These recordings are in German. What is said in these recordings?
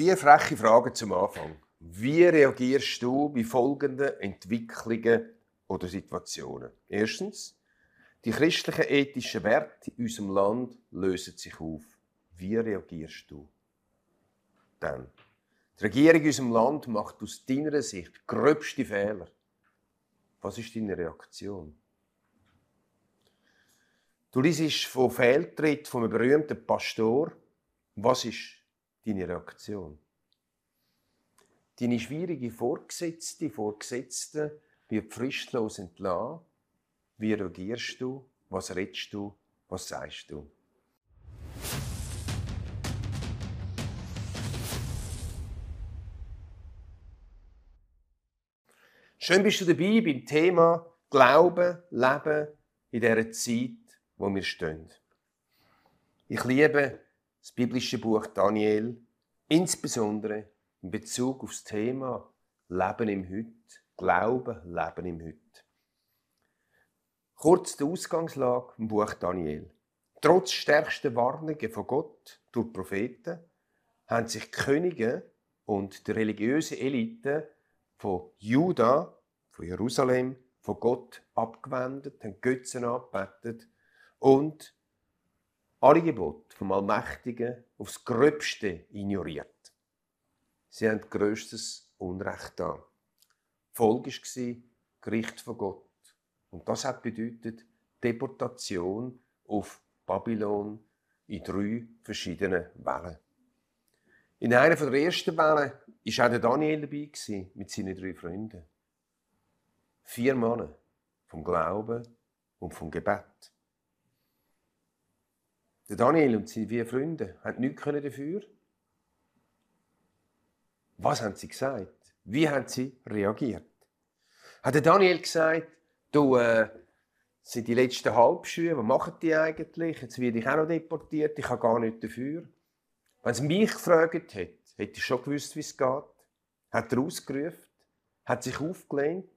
Vier freche Fragen zum Anfang. Wie reagierst du bei folgenden Entwicklungen oder Situationen? Erstens, die christlichen ethischen Werte in unserem Land lösen sich auf. Wie reagierst du? Dann, die Regierung in unserem Land macht aus deiner Sicht gröbste Fehler. Was ist deine Reaktion? Du liest von Fehltritt von einem berühmten Pastor. Was ist deine Reaktion? Deine schwierige Vorgesetzte, Vorgesetzte wird fristlos entlassen. Wie reagierst du? Was redest du? Was sagst du? Schön bist du dabei beim Thema Glauben, Leben in dieser Zeit, wo wir stehen. Ich liebe das biblische Buch Daniel, insbesondere in Bezug auf das Thema Leben im Heute, Glauben, Leben im Heute. Kurz die Ausgangslage im Buch Daniel. Trotz stärkster Warnungen von Gott durch Propheten haben sich die Könige und die religiöse Elite von Juda, von Jerusalem, von Gott abgewendet, haben Götzen angebetet und alle Gebote vom Allmächtigen aufs Gröbste ignoriert. Sie haben größtes Unrecht da. Folge war Gericht von Gott. Und das hat bedeutet Deportation auf Babylon in drei verschiedenen Wellen. In einer der ersten Wellen war auch Daniel dabei mit seinen drei Freunden. Vier Männer vom Glauben und vom Gebet. Der Daniel und seine vier Freunde haben nichts dafür. Was haben sie gesagt? Wie haben sie reagiert? Hat der Daniel gesagt, du, äh, sind die letzten Halbschuhe, was machen die eigentlich? Jetzt werde ich auch noch deportiert, ich habe gar nichts dafür. Wenn sie mich gefragt hätte, hätte ich schon gewusst, wie es geht. Hat er ausgerufen, hat sich aufgelehnt,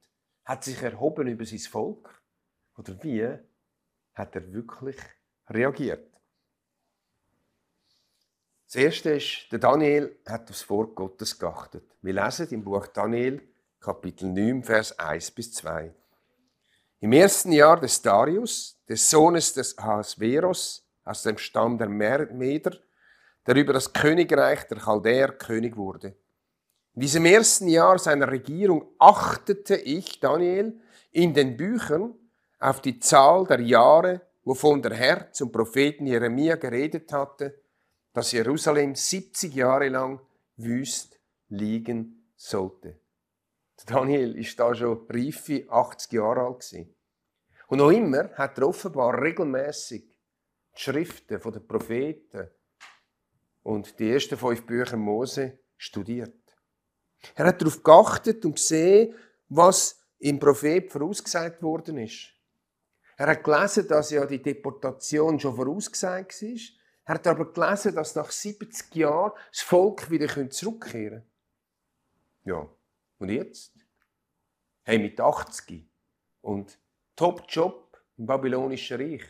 hat sich erhoben über sein Volk? Oder wie hat er wirklich reagiert? Das erste ist, der Daniel hat aufs Wort Gottes geachtet. Wir lesen im Buch Daniel, Kapitel 9, Vers 1 bis 2. Im ersten Jahr des Darius, des Sohnes des Ahasveros, aus dem Stamm der Meder, der über das Königreich der Chaldäer König wurde. In diesem ersten Jahr seiner Regierung achtete ich, Daniel, in den Büchern auf die Zahl der Jahre, wovon der Herr zum Propheten Jeremia geredet hatte, dass Jerusalem 70 Jahre lang wüst liegen sollte. Daniel ist da schon reife 80 Jahre alt. Und noch immer hat er offenbar regelmäßig die Schriften der Propheten und die ersten fünf Bücher Mose studiert. Er hat darauf geachtet und gesehen, was im Prophet vorausgesagt worden ist. Er hat gelesen, dass ja die Deportation schon vorausgesagt war. Er hat aber gelesen, dass nach 70 Jahren das Volk wieder zurückkehren könnte. Ja, und jetzt? Hey, mit 80 und Top-Job im babylonischen Reich.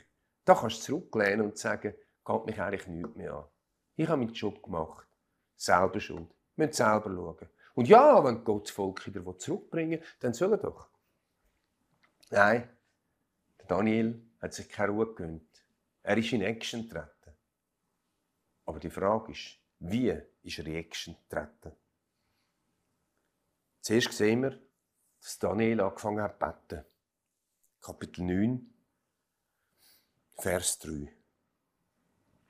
Da kannst du zurücklehnen und sagen, geht mich eigentlich nichts mehr an. Ich habe meinen Job gemacht. Selber schuld. Wir müssen selber schauen. Und ja, wenn Gott das Volk wieder zurückbringen will, dann soll er doch. Nein, Daniel hat sich keine Ruhe gegönnt. Er ist in Action getreten. Aber die Frage ist, wie ist er in Action getreten? Zuerst sehen wir, dass Daniel angefangen hat zu beten. Kapitel 9, Vers 3.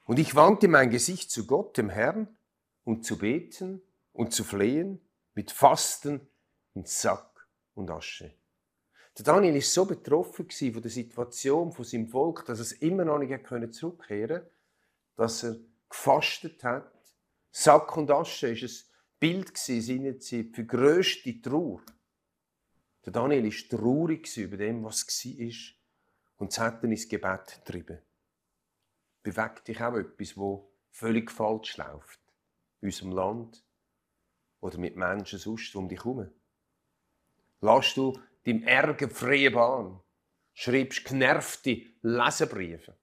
Und ich wandte mein Gesicht zu Gott, dem Herrn, um zu beten und zu flehen mit Fasten in Sack und Asche. Der Daniel ist so betroffen von der Situation von seinem Volk, dass er es immer noch nicht zurückkehren konnte, dass er gefastet hat. Sack und Asche ist ein Bild seiner Zeit für grösste Trauer. Der Daniel war traurig über dem, was war und es hat ihn ins Gebet getrieben. Bewegt dich auch etwas, wo völlig falsch läuft in unserem Land, oder mit Menschen sonst um dich herum? Lass du deinem Ärger freie Bahn? Schreibst genervte Lesebriefe?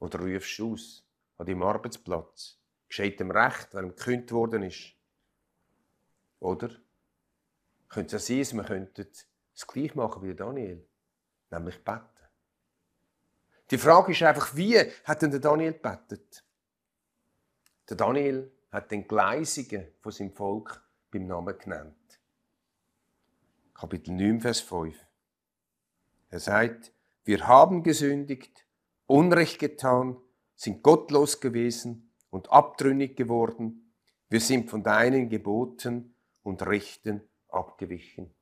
Oder rufst aus an deinem Arbeitsplatz? Geschieht ihm recht, wenn gekündigt worden ist? Oder? Könnte es ja sein, dass wir könnten das gleiche machen wie Daniel, nämlich beten. Die Frage ist einfach, wie hat denn der Daniel gebetet? Der Daniel hat den Gleisigen von seinem Volk beim Namen genannt. Kapitel 9, Vers 5. Er sagt, wir haben gesündigt, Unrecht getan, sind gottlos gewesen und abtrünnig geworden. Wir sind von deinen Geboten und Rechten abgewichen.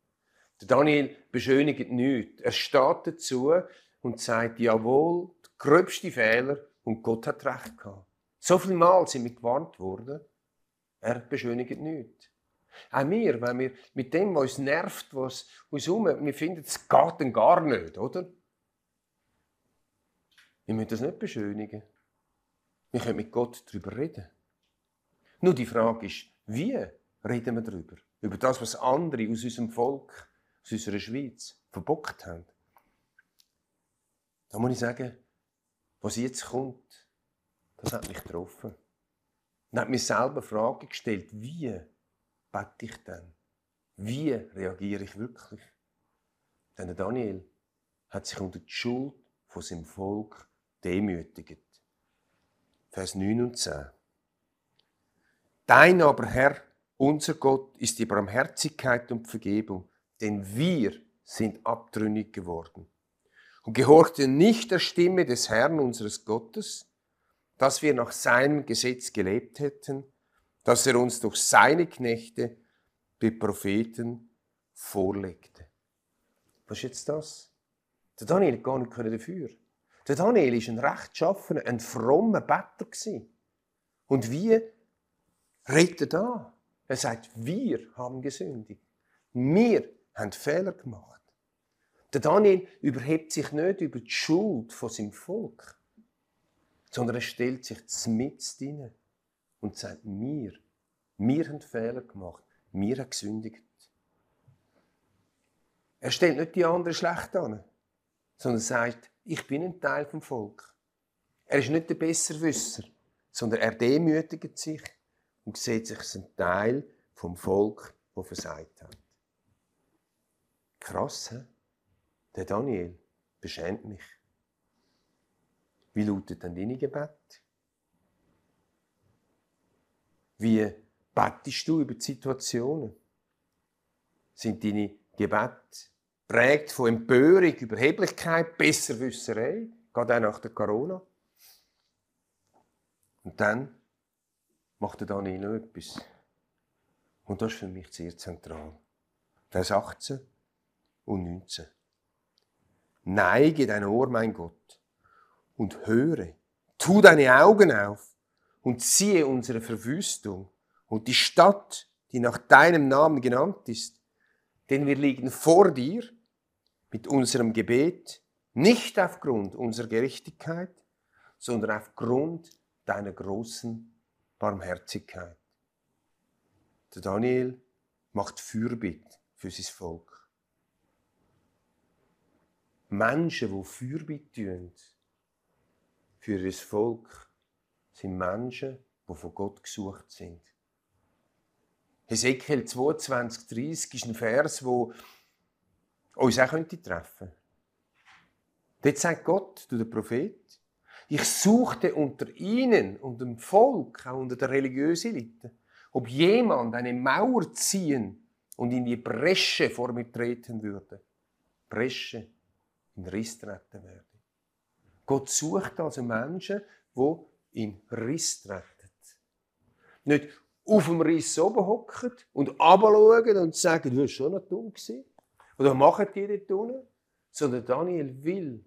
Der Daniel beschönigt nichts. Er steht dazu und sagt, jawohl, der gröbste Fehler und Gott hat recht gehabt. So viel Mal sind wir gewarnt worden. Er beschönigt nichts. Auch wir, wenn wir mit dem, was uns nervt, was uns um, wir finden, es geht dann gar nicht, oder? Wir müssen das nicht beschönigen. Wir können mit Gott darüber reden. Nur die Frage ist, wie reden wir darüber? Über das, was andere aus unserem Volk, aus unserer Schweiz verbockt haben. Da muss ich sagen, was jetzt kommt, das hat mich getroffen. Und hat mir selber Fragen gestellt, wie bete ich denn? Wie reagiere ich wirklich? Denn Daniel hat sich unter die Schuld von seinem Volk demütigt. Vers 9 und 10. Dein aber Herr, unser Gott, ist die Barmherzigkeit und Vergebung, denn wir sind abtrünnig geworden und gehorchten nicht der Stimme des Herrn unseres Gottes, dass wir nach seinem Gesetz gelebt hätten, dass er uns durch seine Knechte, die Propheten, vorlegte. Was ist jetzt das? Der Daniel hat gar nicht dafür. Der Daniel war ein rechtschaffener, ein frommer Better. Und wie redet er da? Er sagt, wir haben gesündigt. Wir haben Fehler gemacht. Der Daniel überhebt sich nicht über die Schuld von seinem Volk, sondern er stellt sich mit hinein und sagt, wir, wir haben Fehler gemacht, wir haben gesündigt. Er stellt nicht die anderen schlecht an, sondern sagt, ich bin ein Teil vom Volk. Er ist nicht der Besserwisser, sondern er demütigt sich und sieht sich als ein Teil vom Volk, das versagt hat. Krass, he? der Daniel beschämt mich. Wie lautet denn deine Gebet? Wie bettest du über die Situationen? Sind deine Gebete prägt von Empörung, Überheblichkeit, Besserwisserei, gerade auch nach der Corona? Und dann macht er Daniel noch etwas. Und das ist für mich sehr zentral. Vers 18 und 19. Neige dein Ohr, mein Gott, und höre. Tu deine Augen auf und siehe unsere Verwüstung und die Stadt, die nach deinem Namen genannt ist. Denn wir liegen vor dir mit unserem Gebet, nicht aufgrund unserer Gerechtigkeit, sondern aufgrund deiner großen Barmherzigkeit. Der Daniel macht Fürbitte für sein Volk. Menschen, die Fürbitte tun für ihr Volk, sind Menschen, die von Gott gesucht sind. Hesekiel 22, 30 ist ein Vers, wo uns auch treffen könnte. Dort sagt Gott, du der Prophet, ich suchte unter ihnen und dem Volk, auch unter der religiösen Elite, ob jemand eine Mauer ziehen und in die Bresche vor mir treten würde. Bresche, in Riss treten werde. Gott sucht also Menschen, die in Riss treten. Nicht auf dem Riss oben hocken und runterschauen und sagen, du warst schon noch dumm gewesen. Oder machen die dort unten? Sondern Daniel will,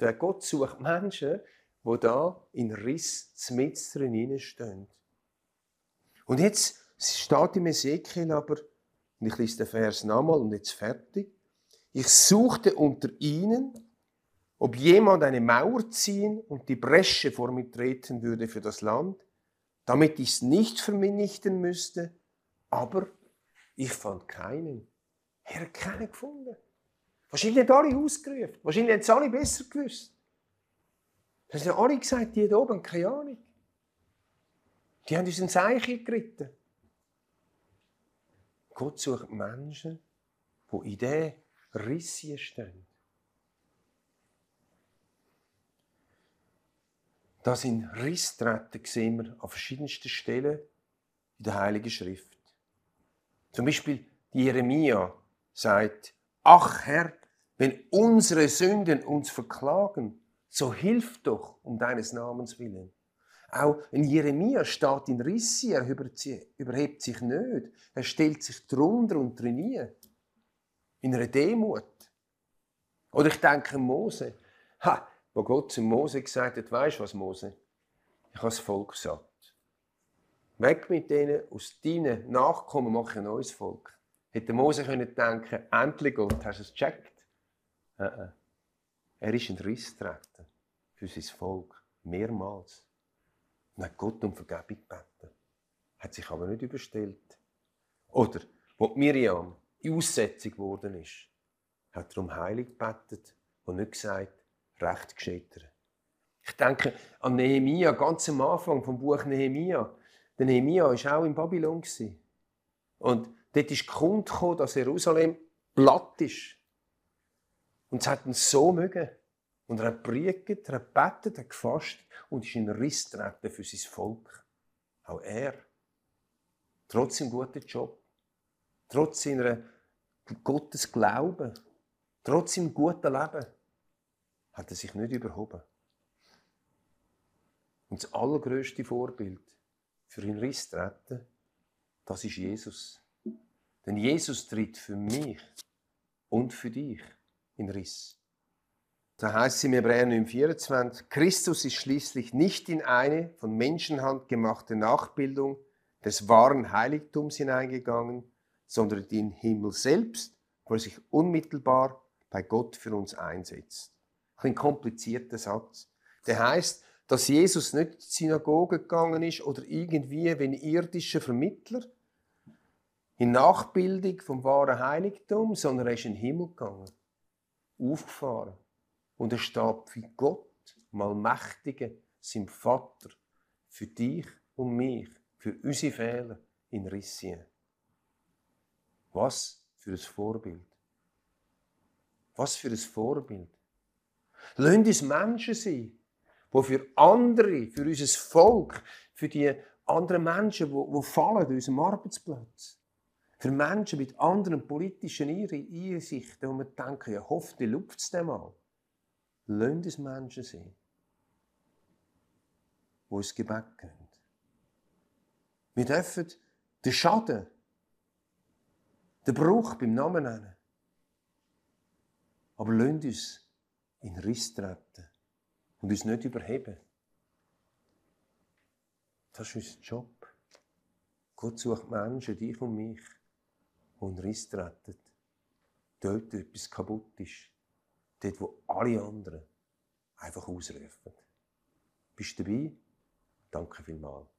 der Gott sucht Menschen, die da in Riss mit drin. Und jetzt steht im Ezekiel aber, und ich lese den Vers nochmal und jetzt fertig, ich suchte unter ihnen, ob jemand eine Mauer ziehen und die Bresche vor mir treten würde für das Land, damit ich es nicht vernichten müsste, aber ich fand keinen. Er hat keinen gefunden. Wahrscheinlich hat alle ausgerufen. Wahrscheinlich haben es alle besser gewusst. Das haben alle gesagt, die da oben keine Ahnung. Die haben uns ein Zeichen geritten. Gott sucht Menschen, die in diesen Rissen stehen. Das in Riss treten sehen wir an verschiedensten Stellen in der Heiligen Schrift. Zum Beispiel die Jeremia sagt, ach Herr, wenn unsere Sünden uns verklagen, so hilf doch um deines Namens willen. Auch in Jeremia steht in Rissi, er überhebt sich nicht, er stellt sich drunter und trainiert. In einer Demut. Oder ich denke Mose. Ha, wo Gott zu Mose gesagt hat, weißt du was, Mose? Ich habe das Volk satt. Weg mit denen, aus deinen Nachkommen mache ich ein neues Volk. Hätte Mose können denken, endlich Gott, hast du es gecheckt? Uh -uh. Er ist in Riss getreten für sein Volk, mehrmals. Und hat Gott um Vergebung gebeten. Hat sich aber nicht überstellt. Oder, wo Miriam in Aussetzung geworden ist, hat er um Heilig gebetet und nicht gesagt, recht gescheitert. Ich denke an Nehemia, ganz am Anfang vom Buch Nehemia. Der Nehemia war auch in Babylon. Und dort ist Kund gekommen, dass Jerusalem platt ist. Und es hat ihn so mögen. Und er hat predigt, er hat betet, er hat gefasst und ist in Riss getreten für sein Volk. Auch er. Trotz seinem guten Job. Trotz seiner Gottes Glauben. Trotz seinem guten Leben. Hat er sich nicht überhoben. Und das allergrößte Vorbild für ihn Riss treten, das ist Jesus. Denn Jesus tritt für mich und für dich in Riss. Da heißt es im Hebräer 9,24, Christus ist schließlich nicht in eine von Menschenhand gemachte Nachbildung des wahren Heiligtums hineingegangen, sondern in den Himmel selbst, wo er sich unmittelbar bei Gott für uns einsetzt. Ein komplizierter Satz. Der heißt, dass Jesus nicht in die Synagoge gegangen ist oder irgendwie wie ein Vermittler in Nachbildung vom wahren Heiligtum, sondern er ist in den Himmel gegangen, aufgefahren. Und er steht wie Gott, mal Mächtige, sein Vater, für dich und mich, für unsere Fehler in Rissien. Was für ein Vorbild. Was für ein Vorbild. Lasst uns Menschen sein, die für andere, für unser Volk, für die anderen Menschen, die, die fallen an unserem Arbeitsplatz, für Menschen mit anderen politischen Einsichten, wo wir denken, ja, hoffentlich luft es dem mal. Lasst uns Menschen sein, die ins Gebet gehen. Wir dürfen den Schaden, den Bruch beim Namen nennen. Aber lasst uns in Riss treten und uns nicht überheben. Das ist unser Job. Gott sucht Menschen, dich und mich, in Riss treten. Dort etwas kaputt ist. Dort, wo alle anderen einfach ausrufen. Bist du dabei? Danke vielmals.